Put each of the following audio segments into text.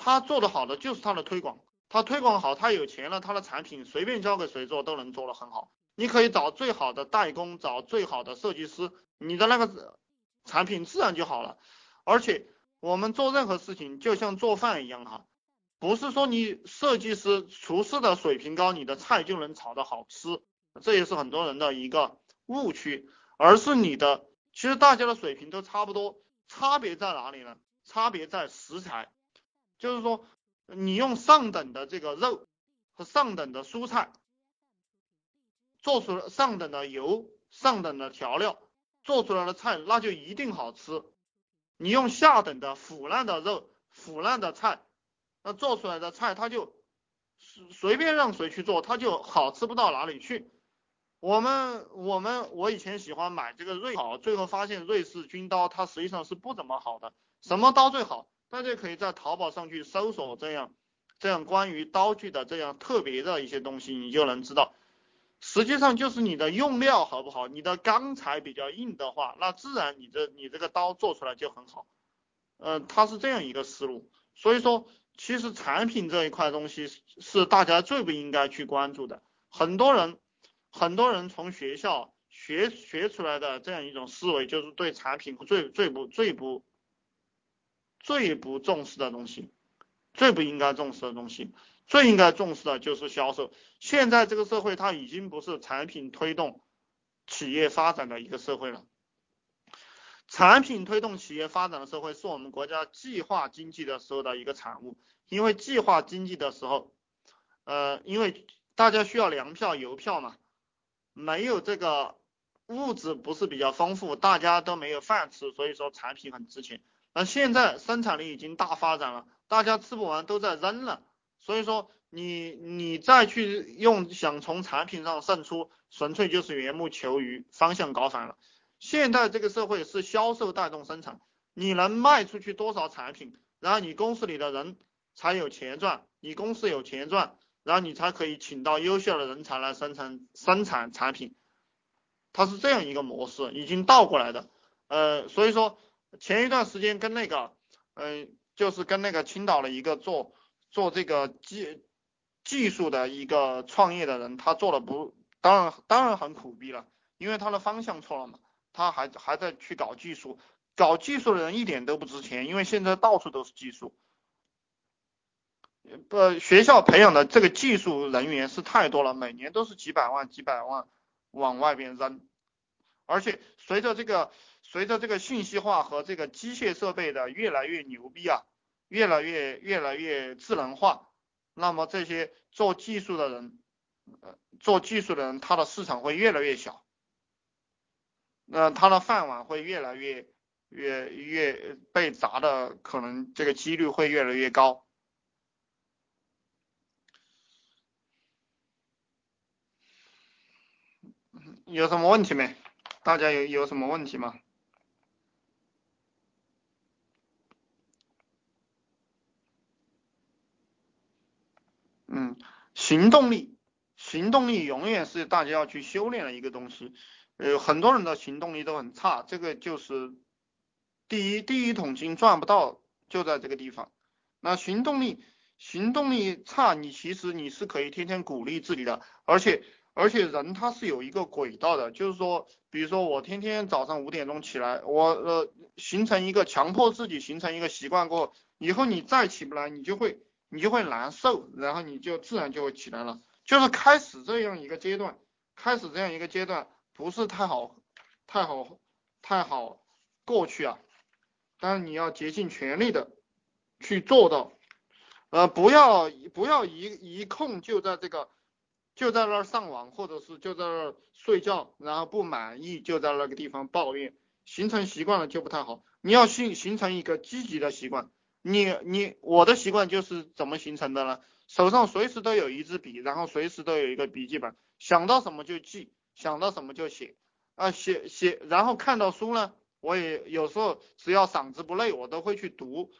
他做的好的就是他的推广，他推广好，他有钱了，他的产品随便交给谁做都能做得很好。你可以找最好的代工，找最好的设计师，你的那个产品自然就好了。而且我们做任何事情就像做饭一样哈，不是说你设计师、厨师的水平高，你的菜就能炒得好吃，这也是很多人的一个误区。而是你的，其实大家的水平都差不多，差别在哪里呢？差别在食材，就是说你用上等的这个肉和上等的蔬菜。做出了上等的油、上等的调料，做出来的菜那就一定好吃。你用下等的腐烂的肉、腐烂的菜，那做出来的菜它就随随便让谁去做，它就好吃不到哪里去。我们我们我以前喜欢买这个瑞好，最后发现瑞士军刀它实际上是不怎么好的。什么刀最好？大家可以在淘宝上去搜索这样这样关于刀具的这样特别的一些东西，你就能知道。实际上就是你的用料好不好，你的钢材比较硬的话，那自然你这你这个刀做出来就很好。嗯，它是这样一个思路。所以说，其实产品这一块东西是大家最不应该去关注的。很多人很多人从学校学学出来的这样一种思维，就是对产品最最不最不最不重视的东西，最不应该重视的东西。最应该重视的就是销售。现在这个社会，它已经不是产品推动企业发展的一个社会了。产品推动企业发展的社会，是我们国家计划经济的时候的一个产物。因为计划经济的时候，呃，因为大家需要粮票、邮票嘛，没有这个物质不是比较丰富，大家都没有饭吃，所以说产品很值钱。那现在生产力已经大发展了，大家吃不完都在扔了。所以说，你你再去用想从产品上胜出，纯粹就是缘木求鱼，方向搞反了。现在这个社会是销售带动生产，你能卖出去多少产品，然后你公司里的人才有钱赚，你公司有钱赚，然后你才可以请到优秀的人才来生产生产产品，它是这样一个模式，已经倒过来的。呃，所以说前一段时间跟那个，嗯，就是跟那个青岛的一个做。做这个技技术的一个创业的人，他做的不当然当然很苦逼了，因为他的方向错了嘛，他还还在去搞技术，搞技术的人一点都不值钱，因为现在到处都是技术，不学校培养的这个技术人员是太多了，每年都是几百万几百万往外边扔，而且随着这个随着这个信息化和这个机械设备的越来越牛逼啊。越来越越来越智能化，那么这些做技术的人，呃，做技术的人，他的市场会越来越小，那他的饭碗会越来越越越被砸的，可能这个几率会越来越高。有什么问题没？大家有有什么问题吗？嗯，行动力，行动力永远是大家要去修炼的一个东西。呃，很多人的行动力都很差，这个就是第一第一桶金赚不到，就在这个地方。那行动力，行动力差，你其实你是可以天天鼓励自己的，而且而且人他是有一个轨道的，就是说，比如说我天天早上五点钟起来，我呃形成一个强迫自己形成一个习惯过后，以后你再起不来，你就会。你就会难受，然后你就自然就会起来了。就是开始这样一个阶段，开始这样一个阶段不是太好，太好，太好过去啊。但是你要竭尽全力的去做到，呃，不要不要一一空就在这个就在那儿上网，或者是就在那儿睡觉，然后不满意就在那个地方抱怨，形成习惯了就不太好。你要形形成一个积极的习惯。你你我的习惯就是怎么形成的呢？手上随时都有一支笔，然后随时都有一个笔记本，想到什么就记，想到什么就写啊写写，然后看到书呢，我也有时候只要嗓子不累，我都会去读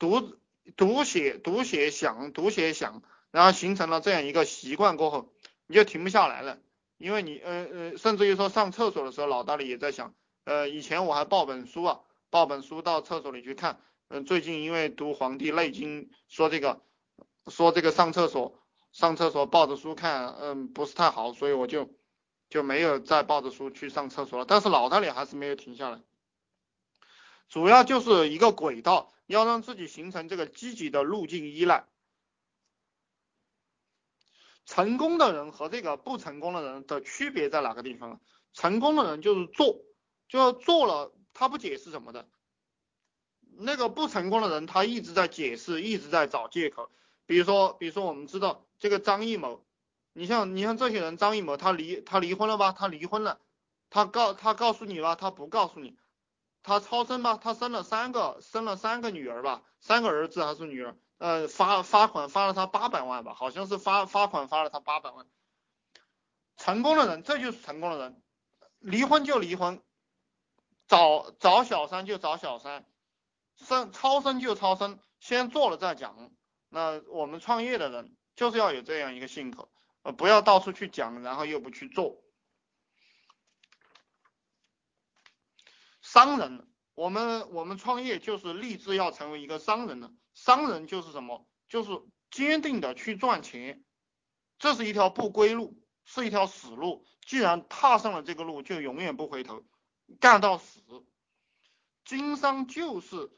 读读写读写想读写想，然后形成了这样一个习惯过后，你就停不下来了，因为你呃呃，甚至于说上厕所的时候，脑袋里也在想，呃以前我还抱本书啊，抱本书到厕所里去看。嗯，最近因为读《黄帝内经》，说这个说这个上厕所上厕所抱着书看，嗯，不是太好，所以我就就没有再抱着书去上厕所了。但是脑袋里还是没有停下来，主要就是一个轨道，要让自己形成这个积极的路径依赖。成功的人和这个不成功的人的区别在哪个地方？成功的人就是做，就做了，他不解释什么的。那个不成功的人，他一直在解释，一直在找借口。比如说，比如说我们知道这个张艺谋，你像你像这些人，张艺谋他离他离婚了吧？他离婚了，他告他告诉你吧？他不告诉你。他超生吧？他生了三个，生了三个女儿吧？三个儿子还是女儿？呃，发发款发了他八百万吧，好像是发发款发了他八百万。成功的人，这就是成功的人，离婚就离婚，找找小三就找小三，生超生就超生，先做了再讲。那我们创业的人就是要有这样一个性格，呃，不要到处去讲，然后又不去做。商人。我们我们创业就是立志要成为一个商人的，商人就是什么？就是坚定的去赚钱，这是一条不归路，是一条死路。既然踏上了这个路，就永远不回头，干到死。经商就是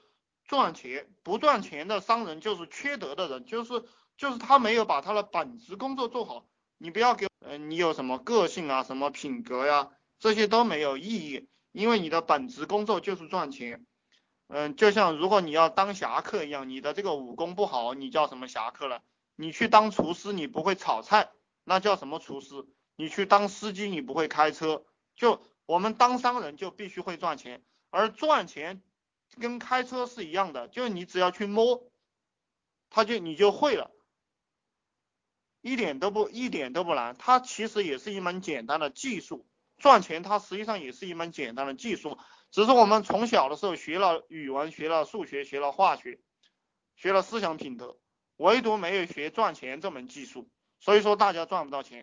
赚钱，不赚钱的商人就是缺德的人，就是就是他没有把他的本职工作做好。你不要给，嗯，你有什么个性啊，什么品格呀，这些都没有意义。因为你的本职工作就是赚钱，嗯，就像如果你要当侠客一样，你的这个武功不好，你叫什么侠客了？你去当厨师，你不会炒菜，那叫什么厨师？你去当司机，你不会开车，就我们当商人就必须会赚钱，而赚钱跟开车是一样的，就是你只要去摸，他就你就会了，一点都不一点都不难，它其实也是一门简单的技术。赚钱，它实际上也是一门简单的技术，只是我们从小的时候学了语文、学了数学、学了化学、学了思想品德，唯独没有学赚钱这门技术，所以说大家赚不到钱。